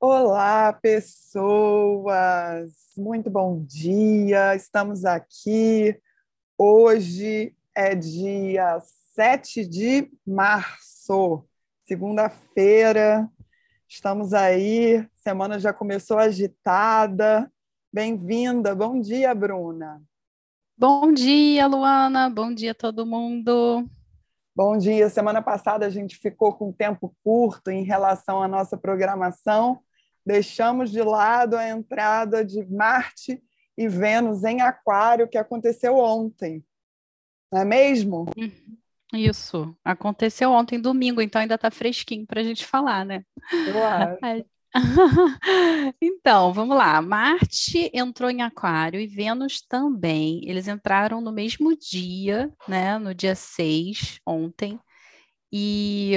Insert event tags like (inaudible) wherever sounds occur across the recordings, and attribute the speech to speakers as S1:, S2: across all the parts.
S1: Olá, pessoas! Muito bom dia! Estamos aqui. Hoje é dia 7 de março, segunda-feira. Estamos aí, semana já começou agitada. Bem-vinda. Bom dia, Bruna.
S2: Bom dia, Luana. Bom dia, todo mundo.
S1: Bom dia. Semana passada a gente ficou com tempo curto em relação à nossa programação, deixamos de lado a entrada de Marte e Vênus em Aquário, que aconteceu ontem. Não é mesmo?
S2: Uhum. Isso. Aconteceu ontem, domingo, então ainda está fresquinho para a gente falar, né?
S1: Acho. (laughs) (laughs)
S2: Então, vamos lá. Marte entrou em Aquário e Vênus também. Eles entraram no mesmo dia, né? No dia 6, ontem. E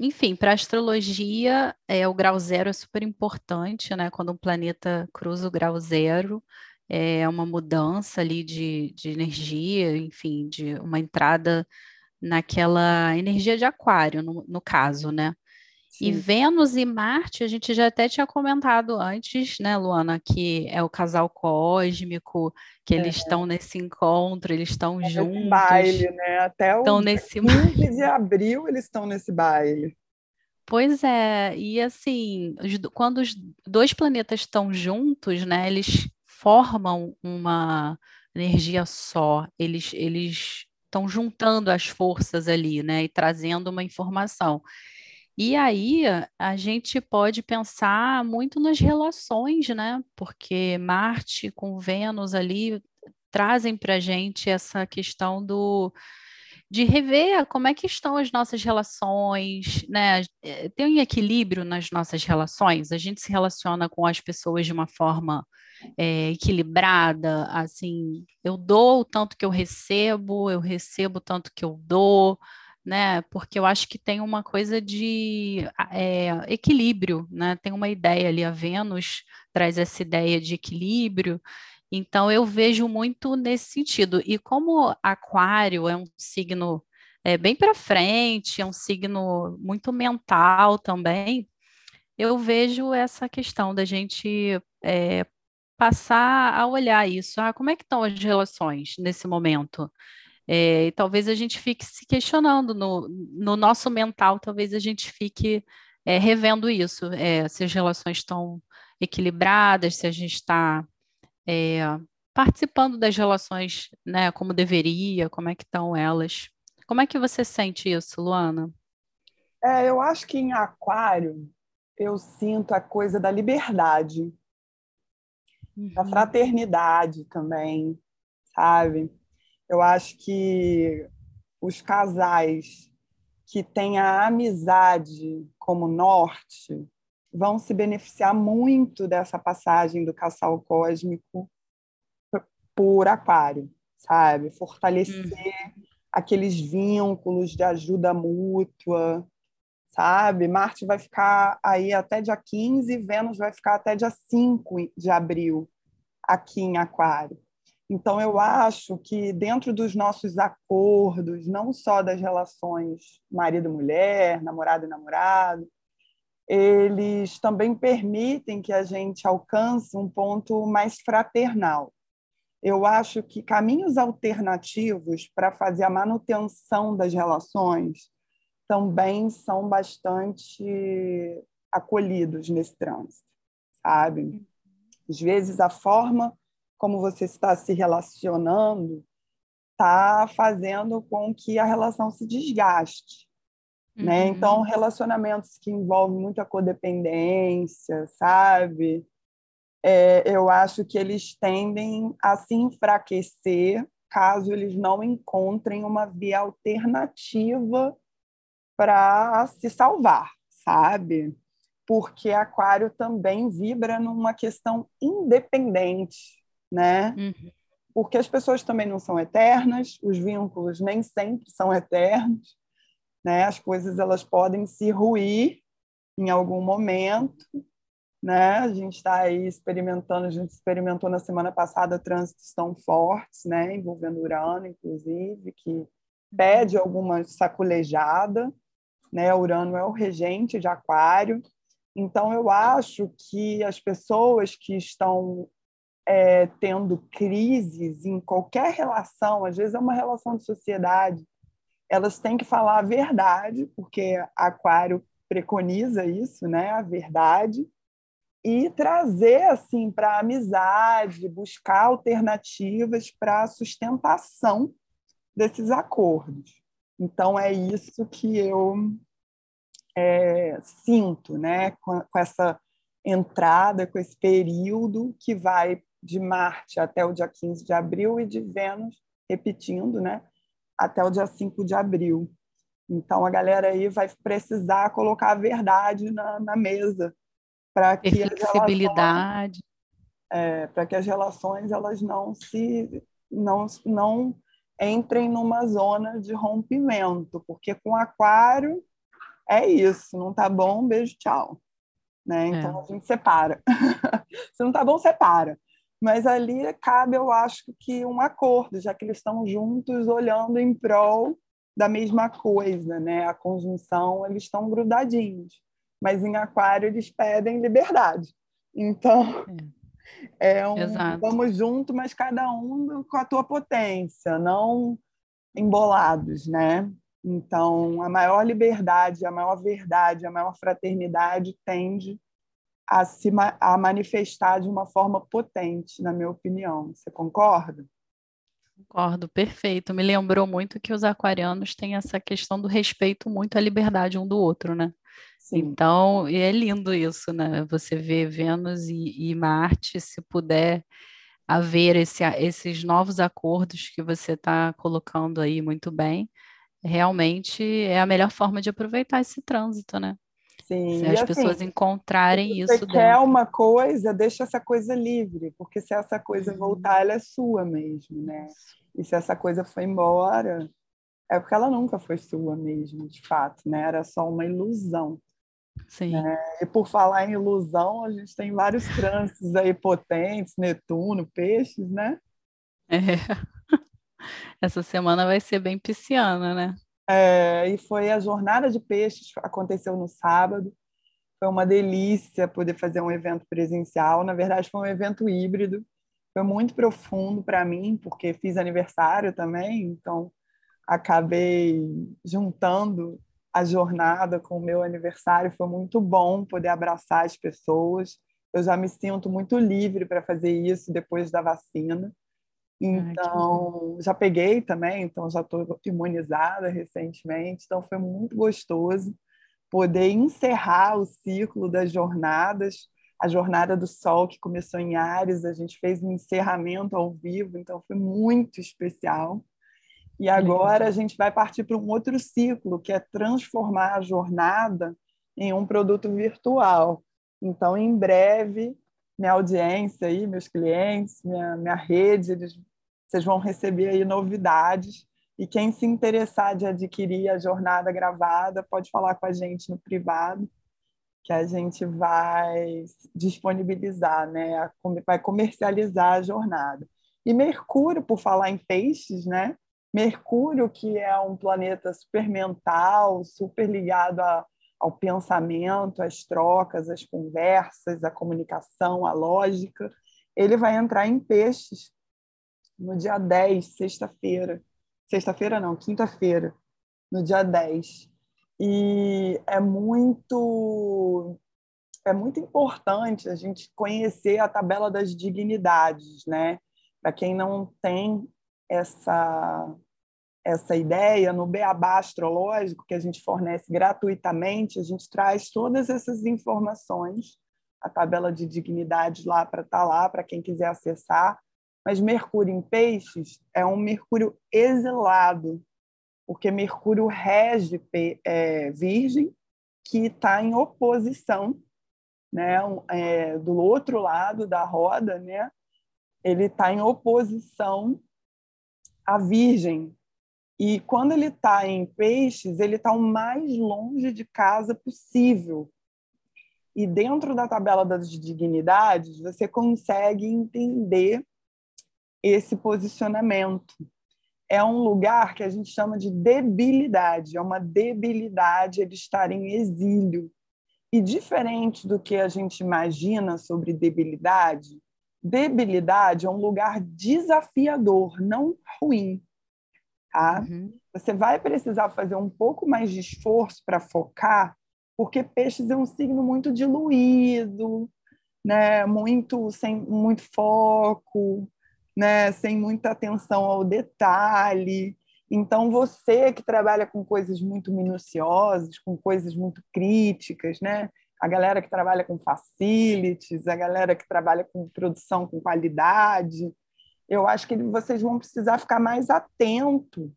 S2: enfim, para astrologia, é, o grau zero é super importante, né? Quando um planeta cruza o grau zero, é uma mudança ali de, de energia, enfim, de uma entrada naquela energia de aquário, no, no caso, né? Sim. E Vênus e Marte, a gente já até tinha comentado antes, né, Luana, que é o casal cósmico, que eles é. estão nesse encontro, eles estão é juntos.
S1: baile, né? Até o estão nesse 15 de abril eles estão nesse baile.
S2: Pois é, e assim, quando os dois planetas estão juntos, né, eles formam uma energia só, eles eles estão juntando as forças ali, né, e trazendo uma informação. E aí a gente pode pensar muito nas relações, né? Porque Marte com Vênus ali trazem para a gente essa questão do de rever como é que estão as nossas relações, né? Eh, tem um equilíbrio nas nossas relações. A gente se relaciona com as pessoas de uma forma é, equilibrada, assim, eu dou o tanto que eu recebo, eu recebo o tanto que eu dou né? Porque eu acho que tem uma coisa de é, equilíbrio, né? Tem uma ideia ali, a Vênus traz essa ideia de equilíbrio. Então eu vejo muito nesse sentido. E como Aquário é um signo é, bem para frente, é um signo muito mental também, eu vejo essa questão da gente é, passar a olhar isso. Ah, como é que estão as relações nesse momento? É, e talvez a gente fique se questionando no, no nosso mental, talvez a gente fique é, revendo isso, é, se as relações estão equilibradas, se a gente está é, participando das relações né, como deveria, como é que estão elas. Como é que você sente isso, Luana?
S1: É, eu acho que em aquário eu sinto a coisa da liberdade, uhum. da fraternidade também, sabe? Eu acho que os casais que têm a amizade como norte vão se beneficiar muito dessa passagem do casal cósmico por aquário, sabe? Fortalecer uhum. aqueles vínculos de ajuda mútua, sabe? Marte vai ficar aí até dia 15, Vênus vai ficar até dia 5 de abril aqui em Aquário. Então, eu acho que dentro dos nossos acordos, não só das relações marido-mulher, namorado e namorado, eles também permitem que a gente alcance um ponto mais fraternal. Eu acho que caminhos alternativos para fazer a manutenção das relações também são bastante acolhidos nesse trânsito, sabe? Às vezes a forma como você está se relacionando, está fazendo com que a relação se desgaste. Né? Uhum. Né? Então, relacionamentos que envolvem muita codependência, sabe? É, eu acho que eles tendem a se enfraquecer caso eles não encontrem uma via alternativa para se salvar, sabe? Porque Aquário também vibra numa questão independente, né? Uhum. Porque as pessoas também não são eternas, os vínculos nem sempre são eternos, né? As coisas elas podem se ruir em algum momento, né? A gente está aí experimentando, a gente experimentou na semana passada trânsitos tão fortes, né? Envolvendo Urano, inclusive, que pede alguma saculejada, né? Urano é o regente de Aquário, Então, eu acho que as pessoas que estão é, tendo crises em qualquer relação, às vezes é uma relação de sociedade, elas têm que falar a verdade, porque Aquário preconiza isso, né? A verdade e trazer assim para a amizade, buscar alternativas para a sustentação desses acordos. Então é isso que eu é, sinto, né, com, com essa entrada, com esse período que vai de Marte até o dia 15 de abril e de Vênus, repetindo, né, até o dia 5 de abril. Então, a galera aí vai precisar colocar a verdade na, na mesa para que
S2: flexibilidade
S1: é, para que as relações elas não se não não entrem numa zona de rompimento porque com aquário é isso não tá bom beijo tchau né então é. a gente separa (laughs) se não tá bom separa mas ali cabe eu acho que um acordo já que eles estão juntos olhando em prol da mesma coisa né a conjunção eles estão grudadinhos mas em Aquário eles pedem liberdade. Então, é, é um Exato. vamos junto, mas cada um com a tua potência, não embolados, né? Então, a maior liberdade, a maior verdade, a maior fraternidade tende a se a manifestar de uma forma potente, na minha opinião. Você concorda?
S2: Concordo, perfeito. Me lembrou muito que os aquarianos têm essa questão do respeito muito à liberdade um do outro, né? Sim. Então, é lindo isso, né? Você vê Vênus e, e Marte, se puder haver esse, esses novos acordos que você está colocando aí muito bem, realmente é a melhor forma de aproveitar esse trânsito, né? Se as assim, pessoas encontrarem se
S1: isso.
S2: Você
S1: quer dentro. uma coisa, deixa essa coisa livre, porque se essa coisa uhum. voltar, ela é sua mesmo, né? E se essa coisa for embora, é porque ela nunca foi sua mesmo, de fato, né? Era só uma ilusão. Sim. Né? E por falar em ilusão, a gente tem vários trânsitos aí potentes, Netuno, peixes, né?
S2: É. (laughs) Essa semana vai ser bem pisciana, né?
S1: É, e foi a jornada de peixes, aconteceu no sábado. Foi uma delícia poder fazer um evento presencial. Na verdade, foi um evento híbrido. Foi muito profundo para mim, porque fiz aniversário também, então acabei juntando a jornada com o meu aniversário. Foi muito bom poder abraçar as pessoas. Eu já me sinto muito livre para fazer isso depois da vacina. Então, já peguei também, então já estou imunizada recentemente. Então, foi muito gostoso poder encerrar o ciclo das jornadas. A jornada do Sol, que começou em Ares, a gente fez um encerramento ao vivo, então foi muito especial. E agora a gente vai partir para um outro ciclo, que é transformar a jornada em um produto virtual. Então, em breve, minha audiência aí, meus clientes, minha, minha rede, eles, vocês vão receber aí novidades. E quem se interessar de adquirir a jornada gravada, pode falar com a gente no privado, que a gente vai disponibilizar, né? vai comercializar a jornada. E Mercúrio, por falar em peixes, né? Mercúrio, que é um planeta super mental, super ligado a, ao pensamento, às trocas, às conversas, à comunicação, à lógica, ele vai entrar em peixes no dia 10, sexta-feira. Sexta-feira não, quinta-feira, no dia 10. E é muito é muito importante a gente conhecer a tabela das dignidades, né? Para quem não tem essa essa ideia no Beabá Astrológico, que a gente fornece gratuitamente, a gente traz todas essas informações, a tabela de dignidades lá para estar tá lá, para quem quiser acessar. Mas Mercúrio em Peixes é um Mercúrio exilado, porque Mercúrio rege é, Virgem, que está em oposição, né, é, do outro lado da roda, né, ele está em oposição a Virgem. E quando ele está em peixes, ele está o mais longe de casa possível. E dentro da tabela das dignidades, você consegue entender esse posicionamento. É um lugar que a gente chama de debilidade, é uma debilidade ele estar em exílio. E diferente do que a gente imagina sobre debilidade, debilidade é um lugar desafiador, não ruim. Tá? Uhum. Você vai precisar fazer um pouco mais de esforço para focar, porque peixes é um signo muito diluído, né? muito sem muito foco, né? sem muita atenção ao detalhe. Então, você que trabalha com coisas muito minuciosas, com coisas muito críticas, né? a galera que trabalha com facilities, a galera que trabalha com produção com qualidade, eu acho que vocês vão precisar ficar mais atento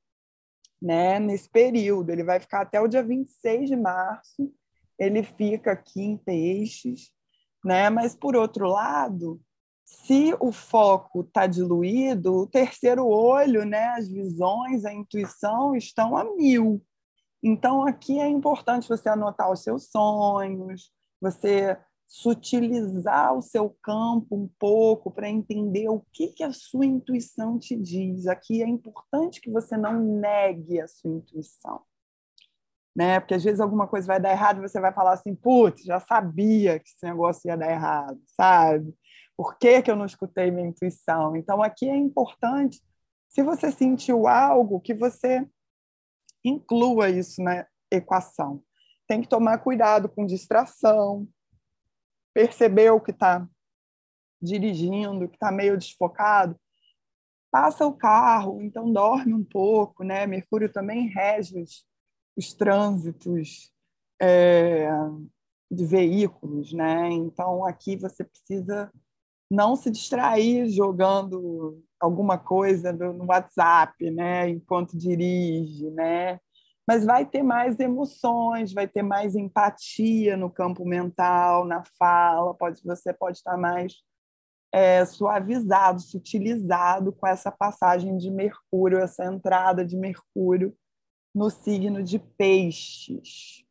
S1: né, nesse período. Ele vai ficar até o dia 26 de março, ele fica aqui em Peixes, né? mas, por outro lado, se o foco está diluído, o terceiro olho, né, as visões, a intuição estão a mil. Então, aqui é importante você anotar os seus sonhos, você sutilizar o seu campo um pouco para entender o que, que a sua intuição te diz. Aqui é importante que você não negue a sua intuição. Né? Porque às vezes alguma coisa vai dar errado e você vai falar assim, putz, já sabia que esse negócio ia dar errado, sabe? Por que, que eu não escutei minha intuição? Então, aqui é importante, se você sentiu algo, que você inclua isso na equação. Tem que tomar cuidado com distração, perceber o que está dirigindo, que está meio desfocado, passa o carro, então dorme um pouco, né? Mercúrio também rege os, os trânsitos é, de veículos, né? Então aqui você precisa não se distrair jogando alguma coisa no WhatsApp, né, enquanto dirige, né? Mas vai ter mais emoções, vai ter mais empatia no campo mental, na fala, pode você pode estar mais é, suavizado, sutilizado com essa passagem de Mercúrio, essa entrada de Mercúrio no signo de Peixes,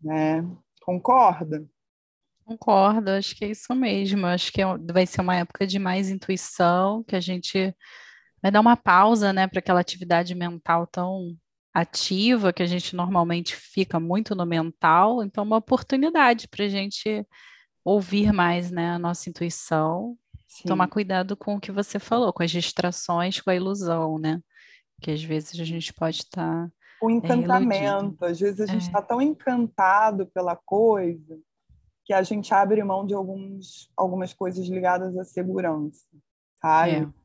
S1: né? Concorda?
S2: Concordo, acho que é isso mesmo. Acho que é vai ser uma época de mais intuição, que a gente vai dar uma pausa, né, para aquela atividade mental tão ativa que a gente normalmente fica muito no mental. Então, uma oportunidade para a gente ouvir mais, né, a nossa intuição, Sim. tomar cuidado com o que você falou, com as distrações, com a ilusão, né? Que às vezes a gente pode estar tá,
S1: o é, encantamento, é, às vezes a gente está é. tão encantado pela coisa que a gente abre mão de alguns, algumas coisas ligadas à segurança, sabe? É.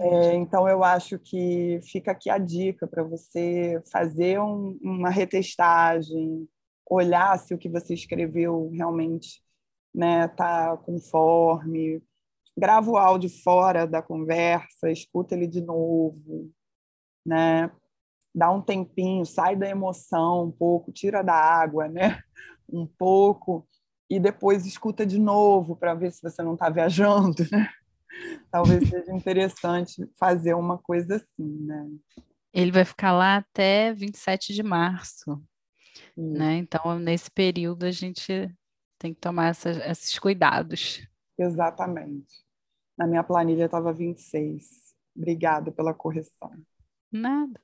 S1: É, então, eu acho que fica aqui a dica para você fazer um, uma retestagem, olhar se o que você escreveu realmente né, tá conforme, grava o áudio fora da conversa, escuta ele de novo, né? Dá um tempinho, sai da emoção um pouco, tira da água, né? Um pouco e depois escuta de novo para ver se você não está viajando, né? (laughs) Talvez seja interessante fazer uma coisa assim, né?
S2: Ele vai ficar lá até 27 de março, né? Então, nesse período, a gente tem que tomar essas, esses cuidados.
S1: Exatamente. Na minha planilha estava 26. Obrigada pela correção.
S2: Nada.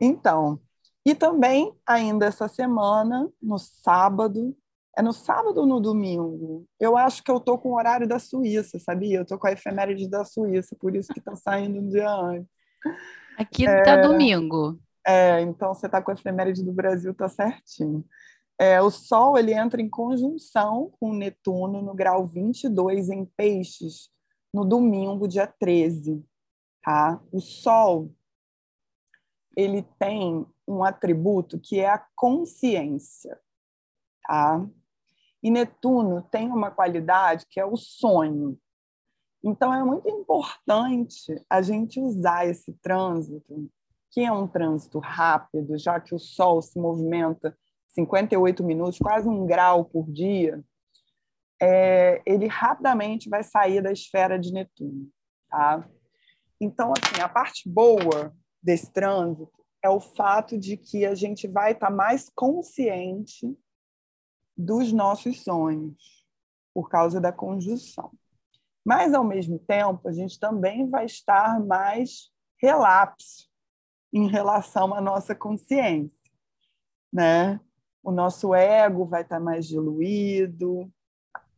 S1: Então, e também, ainda essa semana, no sábado, é no sábado ou no domingo? Eu acho que eu estou com o horário da Suíça, sabia? Eu estou com a efeméride da Suíça, por isso que está saindo um dia antes.
S2: Aqui é, domingo.
S1: É, então você está com a efeméride do Brasil, está certinho. É, o Sol ele entra em conjunção com Netuno no grau 22 em Peixes, no domingo, dia 13. Tá? O Sol ele tem um atributo que é a consciência, tá? E Netuno tem uma qualidade que é o sonho. Então é muito importante a gente usar esse trânsito, que é um trânsito rápido, já que o Sol se movimenta 58 minutos, quase um grau por dia, é, ele rapidamente vai sair da esfera de Netuno, tá? Então, assim, a parte boa desse trânsito é o fato de que a gente vai estar tá mais consciente dos nossos sonhos por causa da conjunção. Mas, ao mesmo tempo, a gente também vai estar mais relapso em relação à nossa consciência, né? o nosso ego vai estar mais diluído.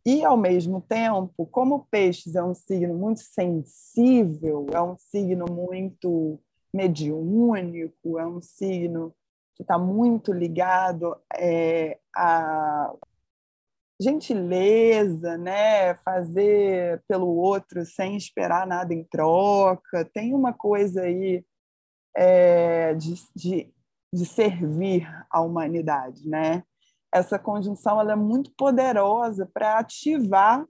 S1: E, ao mesmo tempo, como peixes é um signo muito sensível, é um signo muito mediúnico, é um signo que está muito ligado é, a gentileza, né? fazer pelo outro sem esperar nada em troca. Tem uma coisa aí é, de, de, de, servir à humanidade. Né? Essa conjunção ela é muito poderosa para ativar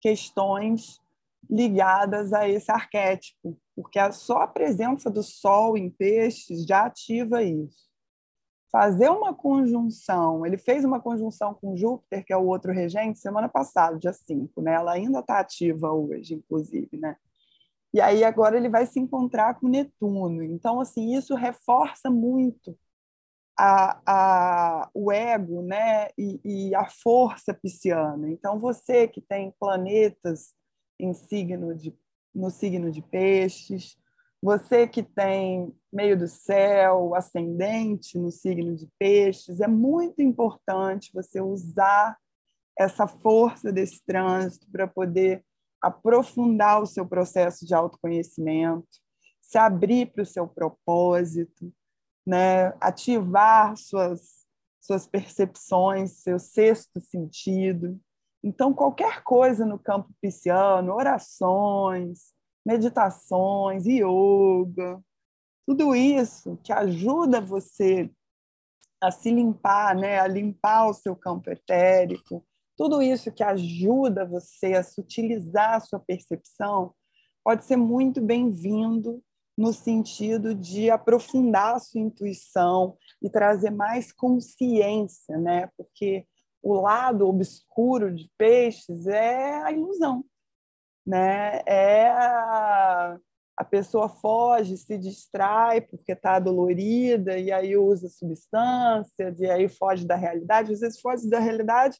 S1: questões ligadas a esse arquétipo, porque só a presença do Sol em peixes já ativa isso fazer uma conjunção. Ele fez uma conjunção com Júpiter, que é o outro regente, semana passada, dia 5, né? Ela ainda está ativa hoje, inclusive, né? E aí agora ele vai se encontrar com Netuno. Então, assim, isso reforça muito a, a, o ego né? E, e a força pisciana. Então, você que tem planetas em signo de, no signo de peixes, você que tem meio do céu, ascendente no signo de peixes, é muito importante você usar essa força desse trânsito para poder aprofundar o seu processo de autoconhecimento, se abrir para o seu propósito, né? ativar suas, suas percepções, seu sexto sentido. Então, qualquer coisa no campo pisciano, orações, meditações, yoga, tudo isso que ajuda você a se limpar, né? a limpar o seu campo etérico, tudo isso que ajuda você a sutilizar a sua percepção, pode ser muito bem-vindo no sentido de aprofundar a sua intuição e trazer mais consciência, né? Porque o lado obscuro de peixes é a ilusão né? É a, a pessoa foge, se distrai porque está dolorida e aí usa substâncias e aí foge da realidade. Às vezes foge da realidade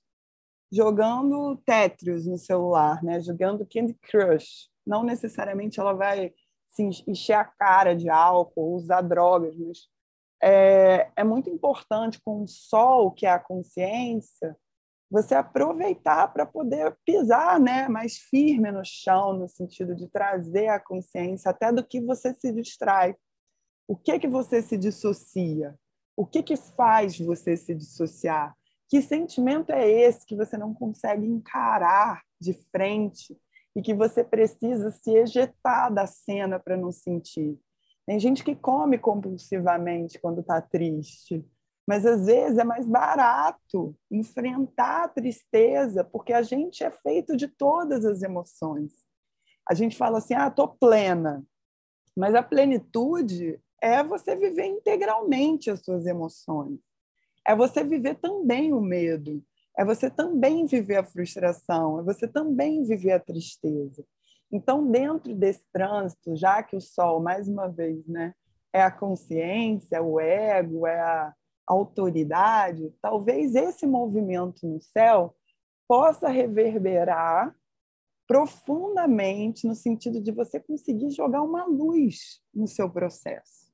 S1: jogando Tetris no celular, né? Jogando Candy Crush. Não necessariamente ela vai se encher a cara de álcool, usar drogas, mas é, é muito importante com o sol, que é a consciência, você aproveitar para poder pisar né, mais firme no chão, no sentido de trazer a consciência até do que você se distrai. O que que você se dissocia? O que que faz você se dissociar? Que sentimento é esse que você não consegue encarar de frente e que você precisa se ejetar da cena para não sentir? Tem gente que come compulsivamente quando está triste mas às vezes é mais barato enfrentar a tristeza, porque a gente é feito de todas as emoções. A gente fala assim: "Ah, tô plena". Mas a plenitude é você viver integralmente as suas emoções. É você viver também o medo, é você também viver a frustração, é você também viver a tristeza. Então, dentro desse trânsito, já que o sol, mais uma vez, né, é a consciência, é o ego, é a, autoridade, talvez esse movimento no céu possa reverberar profundamente no sentido de você conseguir jogar uma luz no seu processo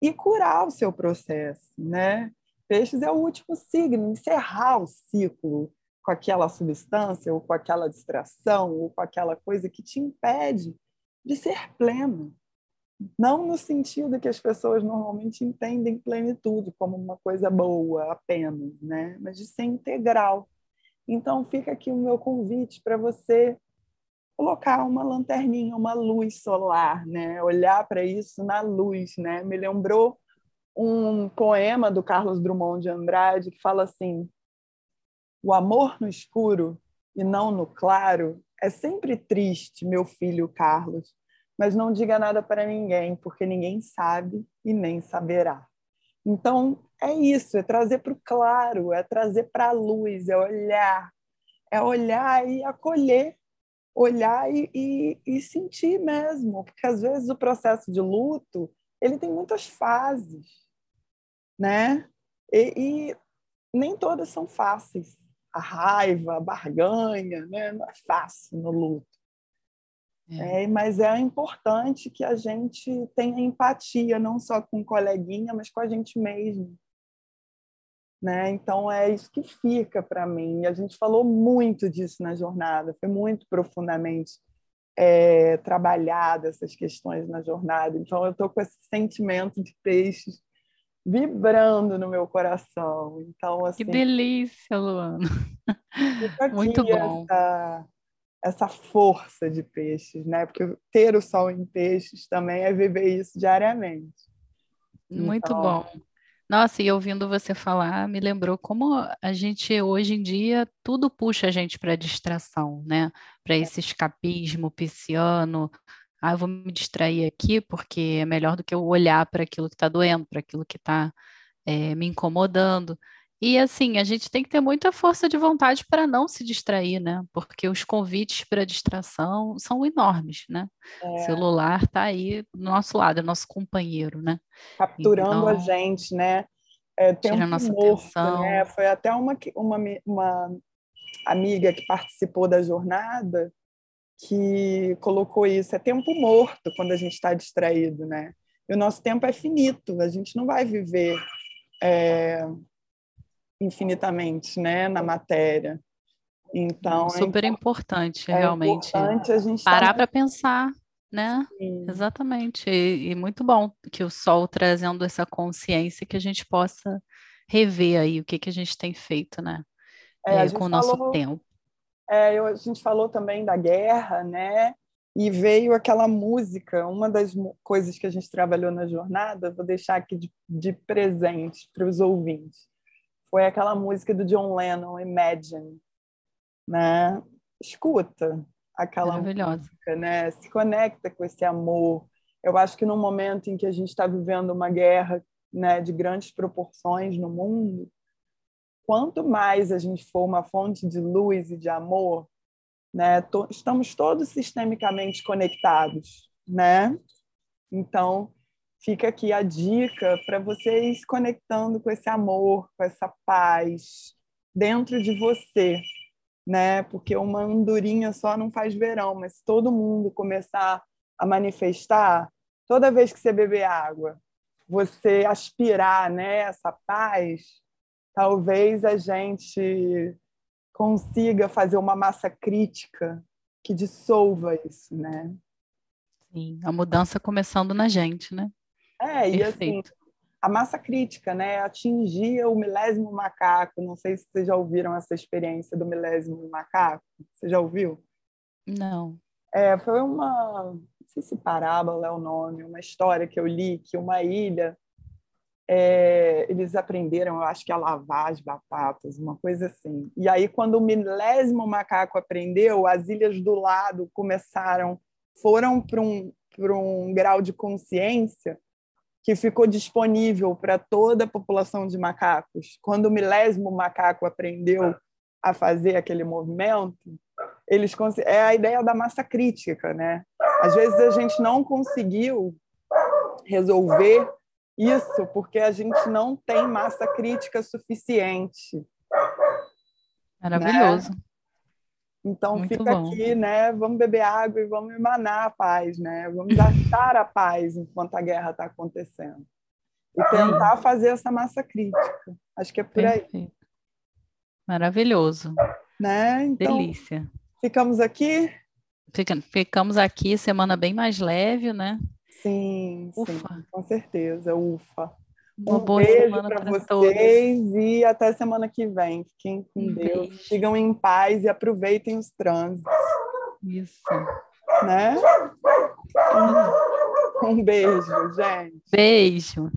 S1: e curar o seu processo, né? Peixes é o último signo, encerrar o ciclo com aquela substância ou com aquela distração ou com aquela coisa que te impede de ser pleno, não no sentido que as pessoas normalmente entendem plenitude como uma coisa boa apenas, né? mas de ser integral. Então, fica aqui o meu convite para você colocar uma lanterninha, uma luz solar, né? olhar para isso na luz. Né? Me lembrou um poema do Carlos Drummond de Andrade que fala assim: O amor no escuro e não no claro é sempre triste, meu filho Carlos mas não diga nada para ninguém, porque ninguém sabe e nem saberá. Então, é isso, é trazer para o claro, é trazer para a luz, é olhar, é olhar e acolher, olhar e, e, e, sentir mesmo, porque às vezes o processo de luto ele tem muitas fases, né? E, e nem todas são fáceis. A raiva, a barganha, né? não é fácil no luto. É. É, mas é importante que a gente tenha empatia, não só com o coleguinha, mas com a gente mesmo. Né? Então é isso que fica para mim. A gente falou muito disso na jornada, foi muito profundamente é, trabalhada essas questões na jornada. Então eu estou com esse sentimento de peixes vibrando no meu coração. Então assim,
S2: que delícia, Luana. (laughs) Muito bom.
S1: Essa, essa força de peixes, né? Porque ter o sol em peixes também é viver isso diariamente.
S2: Muito então... bom. Nossa, e ouvindo você falar, me lembrou como a gente hoje em dia tudo puxa a gente para distração, né? Para esse escapismo pisciano. Ah, eu vou me distrair aqui porque é melhor do que eu olhar para aquilo que está doendo, para aquilo que está é, me incomodando. E assim, a gente tem que ter muita força de vontade para não se distrair, né? Porque os convites para distração são enormes, né? É. O celular está aí do nosso lado, é nosso companheiro, né?
S1: Capturando então, a gente, né? É, tira um nossa morto, atenção. Né? Foi até uma, uma, uma amiga que participou da jornada que colocou isso. É tempo morto quando a gente está distraído, né? E o nosso tempo é finito, a gente não vai viver... É, infinitamente, né, na matéria. Então,
S2: super é importante, é realmente. Importante a gente parar tá... para pensar, né? Sim. Exatamente. E, e, muito bom que o sol trazendo essa consciência que a gente possa rever aí o que que a gente tem feito, né? É, é, com o nosso falou, tempo.
S1: É, eu, a gente falou também da guerra, né? E veio aquela música, uma das coisas que a gente trabalhou na jornada, vou deixar aqui de, de presente para os ouvintes foi aquela música do John Lennon, Imagine, né? Escuta aquela música, né? Se conecta com esse amor. Eu acho que no momento em que a gente está vivendo uma guerra, né, de grandes proporções no mundo, quanto mais a gente for uma fonte de luz e de amor, né, to estamos todos sistemicamente conectados, né? Então, fica aqui a dica para vocês conectando com esse amor, com essa paz dentro de você, né? Porque uma andorinha só não faz verão, mas se todo mundo começar a manifestar, toda vez que você beber água, você aspirar, né, essa paz, talvez a gente consiga fazer uma massa crítica que dissolva isso, né?
S2: Sim, a mudança começando na gente, né?
S1: É, e assim, a massa crítica, né? Atingia o milésimo macaco. Não sei se vocês já ouviram essa experiência do milésimo macaco. Você já ouviu?
S2: Não.
S1: É, foi uma, não sei se parábola é o nome, uma história que eu li que uma ilha é, eles aprenderam, eu acho que a lavar as batatas, uma coisa assim. E aí, quando o milésimo macaco aprendeu, as ilhas do lado começaram, foram para um, um grau de consciência que ficou disponível para toda a população de macacos. Quando o milésimo macaco aprendeu a fazer aquele movimento, eles é a ideia da massa crítica, né? Às vezes a gente não conseguiu resolver isso porque a gente não tem massa crítica suficiente.
S2: Maravilhoso. Né?
S1: Então Muito fica bom. aqui, né? Vamos beber água e vamos emanar a paz, né? Vamos achar a paz enquanto a guerra está acontecendo e tentar fazer essa massa crítica. Acho que é por Perfeito. aí.
S2: Maravilhoso.
S1: Né? Então,
S2: Delícia.
S1: Ficamos aqui.
S2: Fica, ficamos aqui, semana bem mais leve, né?
S1: Sim, Ufa. sim, com certeza. Ufa.
S2: Uma um boa beijo para vocês todos.
S1: e até semana que vem. Fiquem com um Deus. Beijo. Sigam em paz e aproveitem os trânsitos.
S2: Isso.
S1: Né? Um beijo, gente.
S2: Beijo.